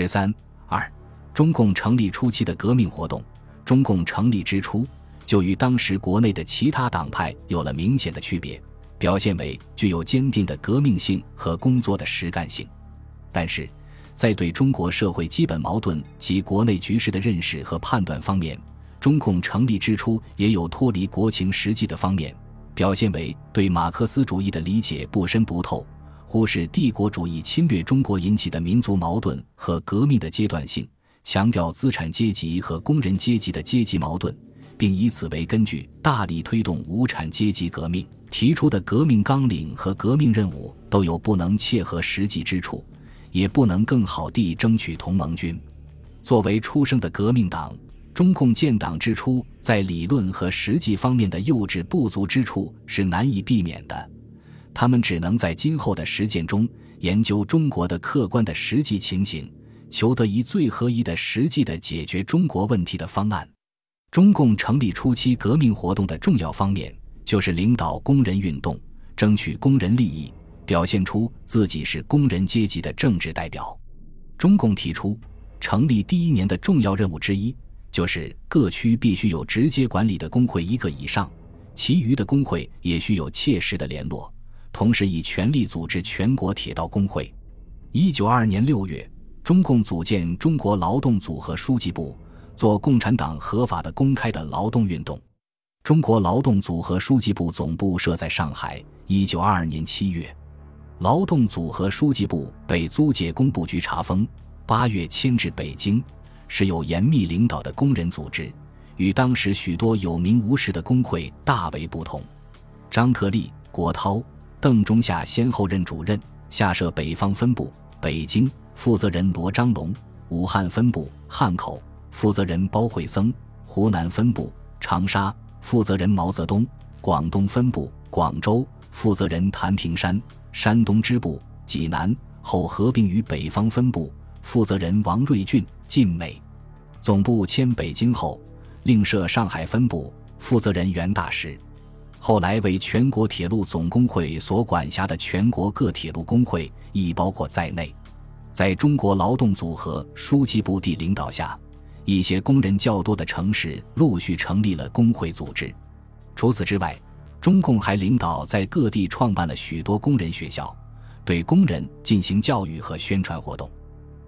十三二，中共成立初期的革命活动。中共成立之初，就与当时国内的其他党派有了明显的区别，表现为具有坚定的革命性和工作的实干性。但是，在对中国社会基本矛盾及国内局势的认识和判断方面，中共成立之初也有脱离国情实际的方面，表现为对马克思主义的理解不深不透，忽视帝国主义侵略中国引起的民族矛盾和革命的阶段性。强调资产阶级和工人阶级的阶级矛盾，并以此为根据，大力推动无产阶级革命。提出的革命纲领和革命任务都有不能切合实际之处，也不能更好地争取同盟军。作为出生的革命党，中共建党之初，在理论和实际方面的幼稚不足之处是难以避免的。他们只能在今后的实践中研究中国的客观的实际情形。求得一最合宜的、实际的解决中国问题的方案。中共成立初期革命活动的重要方面，就是领导工人运动，争取工人利益，表现出自己是工人阶级的政治代表。中共提出，成立第一年的重要任务之一，就是各区必须有直接管理的工会一个以上，其余的工会也需有切实的联络，同时以全力组织全国铁道工会。一九二二年六月。中共组建中国劳动组合书记部，做共产党合法的、公开的劳动运动。中国劳动组合书记部总部设在上海。一九二二年七月，劳动组合书记部被租界工部局查封。八月迁至北京，是由严密领导的工人组织，与当时许多有名无实的工会大为不同。张特立、郭涛、邓中夏先后任主任，下设北方分部，北京。负责人罗章龙，武汉分部汉口负责人包惠僧，湖南分部长沙负责人毛泽东，广东分部广州负责人谭平山，山东支部济南后合并于北方分部，负责人王瑞俊、晋美。总部迁北京后，另设上海分部，负责人袁大石。后来为全国铁路总工会所管辖的全国各铁路工会亦包括在内。在中国劳动组合书记部的领导下，一些工人较多的城市陆续成立了工会组织。除此之外，中共还领导在各地创办了许多工人学校，对工人进行教育和宣传活动。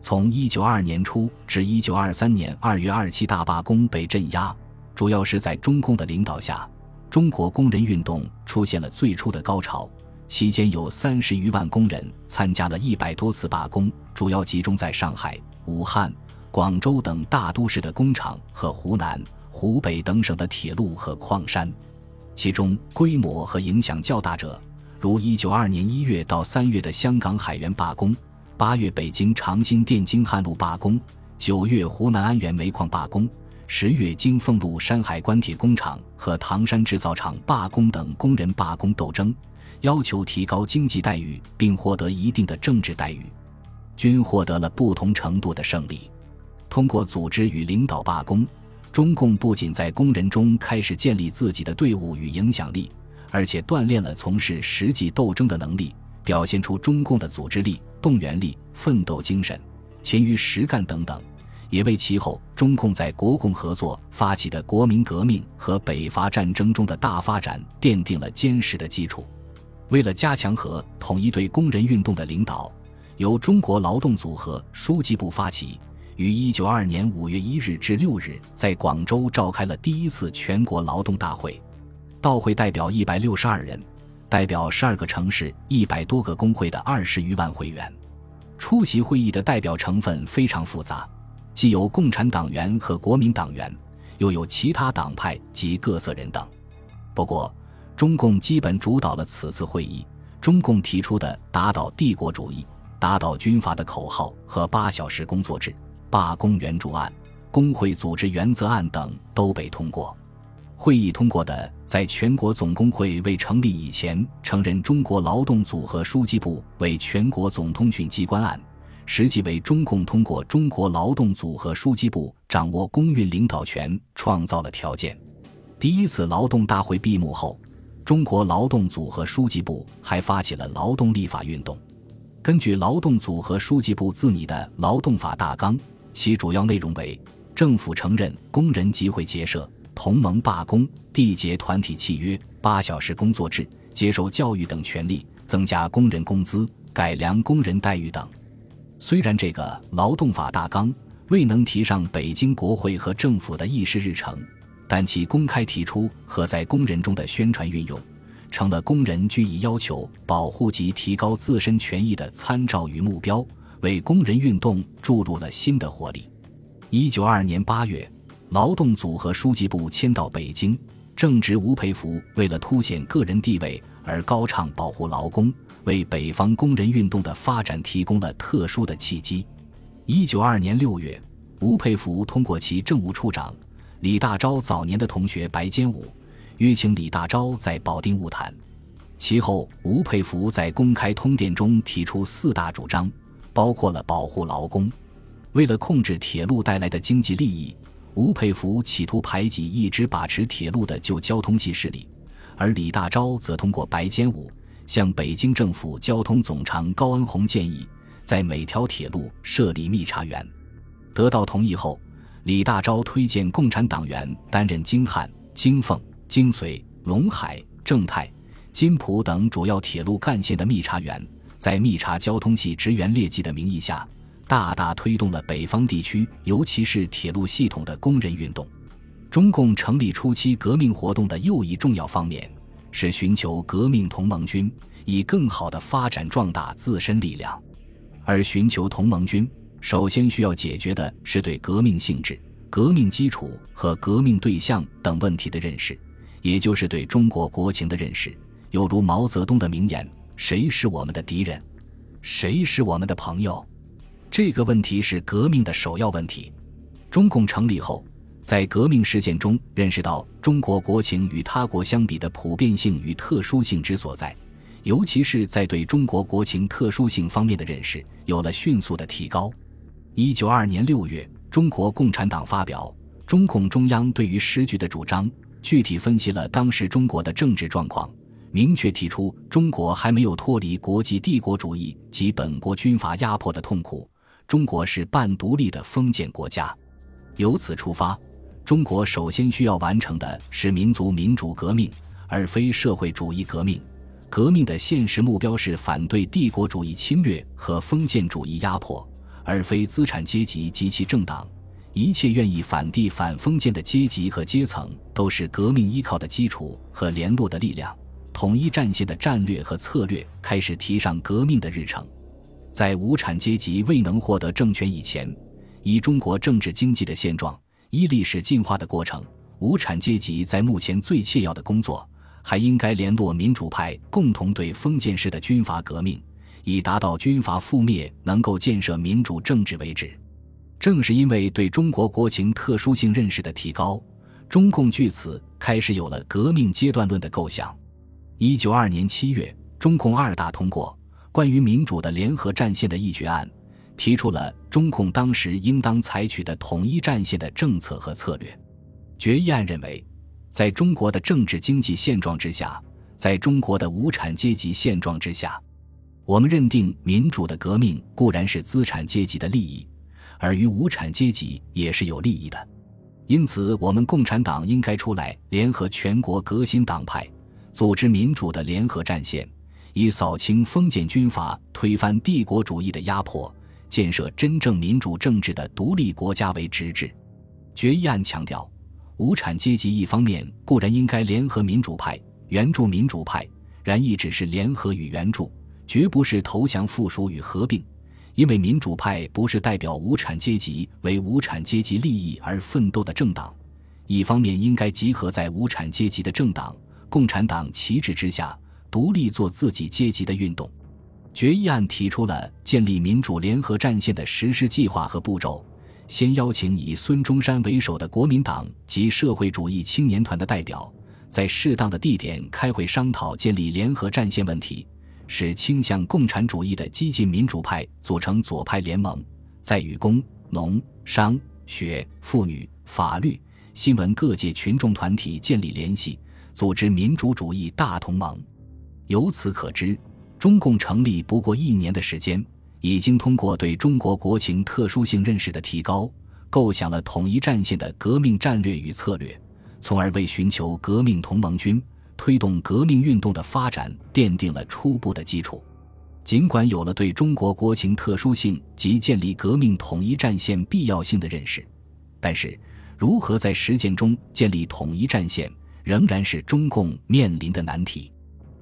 从1922年初至1923年2月2七大罢工被镇压，主要是在中共的领导下，中国工人运动出现了最初的高潮。期间有三十余万工人参加了一百多次罢工，主要集中在上海、武汉、广州等大都市的工厂和湖南、湖北等省的铁路和矿山。其中规模和影响较大者，如一九二年一月到三月的香港海员罢工，八月北京长辛店京汉路罢工，九月湖南安源煤矿罢工，十月京凤路山海关铁工厂和唐山制造厂罢工等工人罢工斗争。要求提高经济待遇，并获得一定的政治待遇，均获得了不同程度的胜利。通过组织与领导罢工，中共不仅在工人中开始建立自己的队伍与影响力，而且锻炼了从事实际斗争的能力，表现出中共的组织力、动员力、奋斗精神、勤于实干等等，也为其后中共在国共合作发起的国民革命和北伐战争中的大发展奠定了坚实的基础。为了加强和统一对工人运动的领导，由中国劳动组合书记部发起，于一九二二年五月一日至六日在广州召开了第一次全国劳动大会。到会代表一百六十二人，代表十二个城市一百多个工会的二十余万会员。出席会议的代表成分非常复杂，既有共产党员和国民党员，又有其他党派及各色人等。不过，中共基本主导了此次会议。中共提出的“打倒帝国主义、打倒军阀”的口号和八小时工作制、罢工援助案、工会组织原则案等都被通过。会议通过的，在全国总工会未成立以前，承认中国劳动组合书记部为全国总通讯机关案，实际为中共通过中国劳动组合书记部掌握工运领导权创造了条件。第一次劳动大会闭幕后。中国劳动组合书记部还发起了劳动立法运动。根据劳动组合书记部自拟的《劳动法大纲》，其主要内容为：政府承认工人集会结社、同盟罢工、缔结团体契约、八小时工作制、接受教育等权利，增加工人工资、改良工人待遇等。虽然这个《劳动法大纲》未能提上北京国会和政府的议事日程，但其公开提出和在工人中的宣传运用。成了工人据以要求保护及提高自身权益的参照与目标，为工人运动注入了新的活力。一九二二年八月，劳动组和书记部迁到北京，正值吴佩孚为了凸显个人地位而高唱保护劳工，为北方工人运动的发展提供了特殊的契机。一九二年六月，吴佩孚通过其政务处长李大钊早年的同学白坚武。约请李大钊在保定晤谈。其后，吴佩孚在公开通电中提出四大主张，包括了保护劳工。为了控制铁路带来的经济利益，吴佩孚企图排挤一直把持铁路的旧交通系势力，而李大钊则通过白坚武向北京政府交通总长高恩洪建议，在每条铁路设立密查员。得到同意后，李大钊推荐共产党员担任京汉、京凤。京绥、陇海、正太、津浦等主要铁路干线的密查员，在密查交通系职员劣迹的名义下，大大推动了北方地区，尤其是铁路系统的工人运动。中共成立初期革命活动的又一重要方面，是寻求革命同盟军，以更好的发展壮大自身力量。而寻求同盟军，首先需要解决的是对革命性质、革命基础和革命对象等问题的认识。也就是对中国国情的认识，有如毛泽东的名言：“谁是我们的敌人，谁是我们的朋友？”这个问题是革命的首要问题。中共成立后，在革命实践中认识到中国国情与他国相比的普遍性与特殊性之所在，尤其是在对中国国情特殊性方面的认识有了迅速的提高。一九二二年六月，中国共产党发表《中共中央对于时局的主张》。具体分析了当时中国的政治状况，明确提出中国还没有脱离国际帝国主义及本国军阀压迫的痛苦，中国是半独立的封建国家。由此出发，中国首先需要完成的是民族民主革命，而非社会主义革命。革命的现实目标是反对帝国主义侵略和封建主义压迫，而非资产阶级及其政党。一切愿意反帝反封建的阶级和阶层，都是革命依靠的基础和联络的力量。统一战线的战略和策略开始提上革命的日程。在无产阶级未能获得政权以前，以中国政治经济的现状，一历史进化的过程，无产阶级在目前最切要的工作，还应该联络民主派，共同对封建式的军阀革命，以达到军阀覆灭、能够建设民主政治为止。正是因为对中国国情特殊性认识的提高，中共据此开始有了革命阶段论的构想。一九二年七月，中共二大通过关于民主的联合战线的议决案，提出了中共当时应当采取的统一战线的政策和策略。决议案认为，在中国的政治经济现状之下，在中国的无产阶级现状之下，我们认定民主的革命固然是资产阶级的利益。而于无产阶级也是有利益的，因此我们共产党应该出来联合全国革新党派，组织民主的联合战线，以扫清封建军阀、推翻帝国主义的压迫，建设真正民主政治的独立国家为直至。决议案强调，无产阶级一方面固然应该联合民主派援助民主派，然亦只是联合与援助，绝不是投降附属与合并。因为民主派不是代表无产阶级为无产阶级利益而奋斗的政党，一方面应该集合在无产阶级的政党共产党旗帜之下，独立做自己阶级的运动。决议案提出了建立民主联合战线的实施计划和步骤，先邀请以孙中山为首的国民党及社会主义青年团的代表，在适当的地点开会商讨建立联合战线问题。使倾向共产主义的激进民主派组成左派联盟，在与工、农、商、学、妇女、法律、新闻各界群众团体建立联系，组织民主主义大同盟。由此可知，中共成立不过一年的时间，已经通过对中国国情特殊性认识的提高，构想了统一战线的革命战略与策略，从而为寻求革命同盟军、推动革命运动的发展奠定了初步的基础。尽管有了对中国国情特殊性及建立革命统一战线必要性的认识，但是如何在实践中建立统一战线，仍然是中共面临的难题。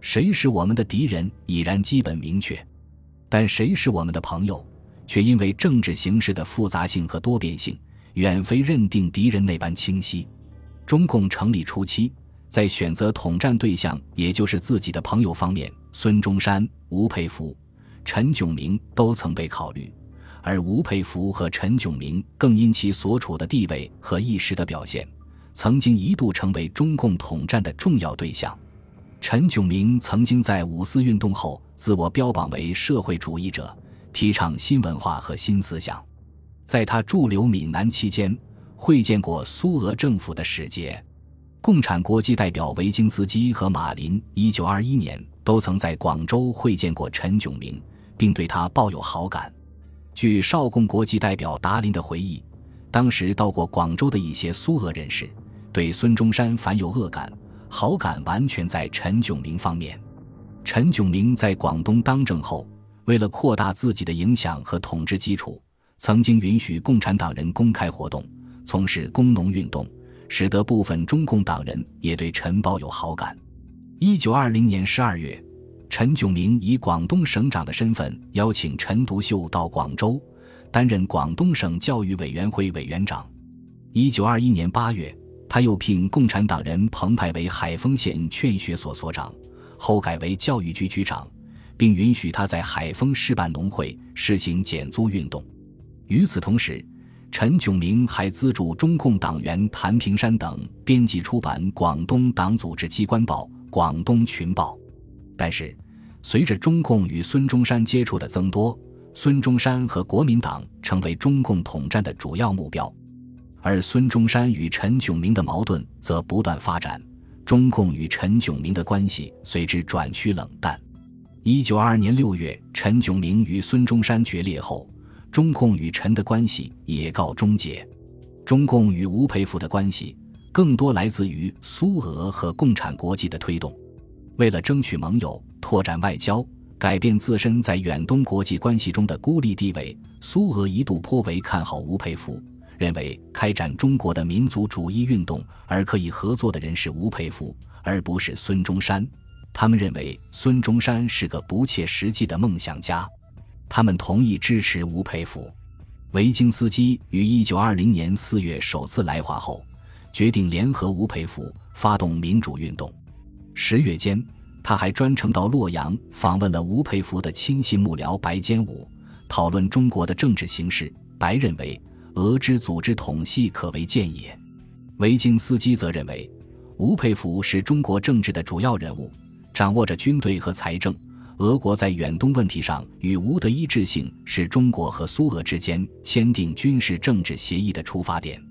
谁是我们的敌人已然基本明确，但谁是我们的朋友，却因为政治形势的复杂性和多变性，远非认定敌人那般清晰。中共成立初期，在选择统战对象，也就是自己的朋友方面，孙中山、吴佩孚、陈炯明都曾被考虑，而吴佩孚和陈炯明更因其所处的地位和一时的表现，曾经一度成为中共统战的重要对象。陈炯明曾经在五四运动后自我标榜为社会主义者，提倡新文化和新思想。在他驻留闽南期间，会见过苏俄政府的使节。共产国际代表维京斯基和马林，一九二一年都曾在广州会见过陈炯明，并对他抱有好感。据少共国际代表达林的回忆，当时到过广州的一些苏俄人士对孙中山反有恶感。好感完全在陈炯明方面。陈炯明在广东当政后，为了扩大自己的影响和统治基础，曾经允许共产党人公开活动，从事工农运动，使得部分中共党人也对陈抱有好感。一九二零年十二月，陈炯明以广东省长的身份邀请陈独秀到广州，担任广东省教育委员会委员长。一九二一年八月。他又聘共产党人彭湃为海丰县劝学所所长，后改为教育局局长，并允许他在海丰市办农会，实行减租运动。与此同时，陈炯明还资助中共党员谭平山等编辑出版广东党组织机关报《广东群报》。但是，随着中共与孙中山接触的增多，孙中山和国民党成为中共统战的主要目标。而孙中山与陈炯明的矛盾则不断发展，中共与陈炯明的关系随之转趋冷淡。一九二二年六月，陈炯明与孙中山决裂后，中共与陈的关系也告终结。中共与吴佩孚的关系更多来自于苏俄和共产国际的推动。为了争取盟友、拓展外交、改变自身在远东国际关系中的孤立地位，苏俄一度颇为看好吴佩孚。认为开展中国的民族主义运动而可以合作的人是吴佩孚，而不是孙中山。他们认为孙中山是个不切实际的梦想家。他们同意支持吴佩孚。维京斯基于一九二零年四月首次来华后，决定联合吴佩孚发动民主运动。十月间，他还专程到洛阳访问了吴佩孚的亲信幕僚白坚武，讨论中国的政治形势。白认为。俄之组织统系可为建也。维京斯基则认为，吴佩孚是中国政治的主要人物，掌握着军队和财政。俄国在远东问题上与吴的一致性，是中国和苏俄之间签订军事政治协议的出发点。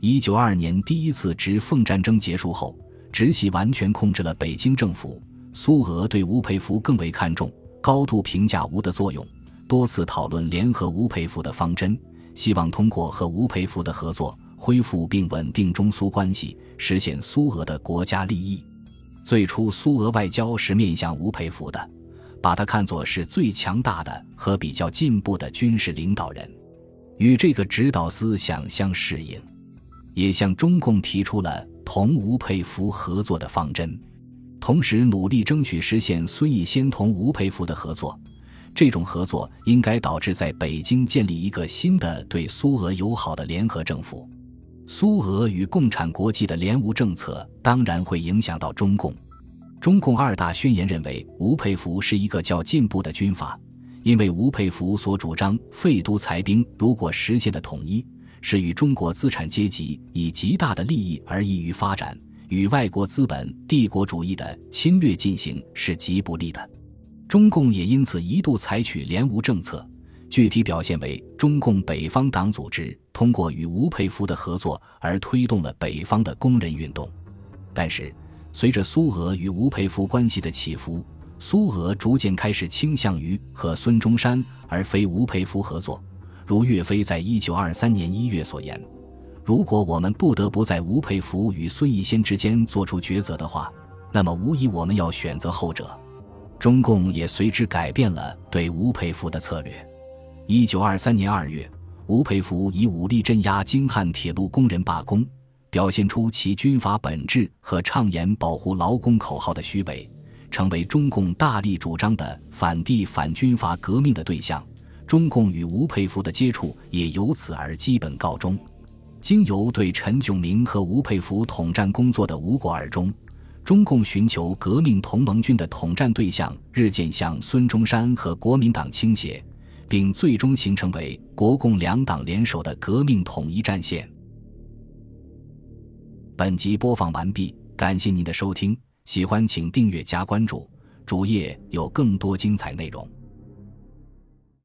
一九二二年第一次直奉战争结束后，直系完全控制了北京政府。苏俄对吴佩孚更为看重，高度评价吴的作用，多次讨论联合吴佩孚的方针。希望通过和吴佩孚的合作，恢复并稳定中苏关系，实现苏俄的国家利益。最初，苏俄外交是面向吴佩孚的，把他看作是最强大的和比较进步的军事领导人，与这个指导思想相适应，也向中共提出了同吴佩孚合作的方针，同时努力争取实现孙逸仙同吴佩孚的合作。这种合作应该导致在北京建立一个新的对苏俄友好的联合政府。苏俄与共产国际的联吴政策当然会影响到中共。中共二大宣言认为吴佩孚是一个较进步的军阀，因为吴佩孚所主张废都裁兵，如果实现的统一，是与中国资产阶级以极大的利益而易于发展，与外国资本帝国主义的侵略进行是极不利的。中共也因此一度采取联吴政策，具体表现为中共北方党组织通过与吴佩孚的合作而推动了北方的工人运动。但是，随着苏俄与吴佩孚关系的起伏，苏俄逐渐开始倾向于和孙中山而非吴佩孚合作，如岳飞在一九二三年一月所言：“如果我们不得不在吴佩孚与孙逸仙之间做出抉择的话，那么无疑我们要选择后者。”中共也随之改变了对吴佩孚的策略。一九二三年二月，吴佩孚以武力镇压京汉铁路工人罢工，表现出其军阀本质和倡言保护劳工口号的虚伪。成为中共大力主张的反帝反军阀革命的对象，中共与吴佩孚的接触也由此而基本告终。经由对陈炯明和吴佩孚统战工作的无果而终，中共寻求革命同盟军的统战对象日渐向孙中山和国民党倾斜，并最终形成为国共两党联手的革命统一战线。本集播放完毕，感谢您的收听。喜欢请订阅加关注，主页有更多精彩内容。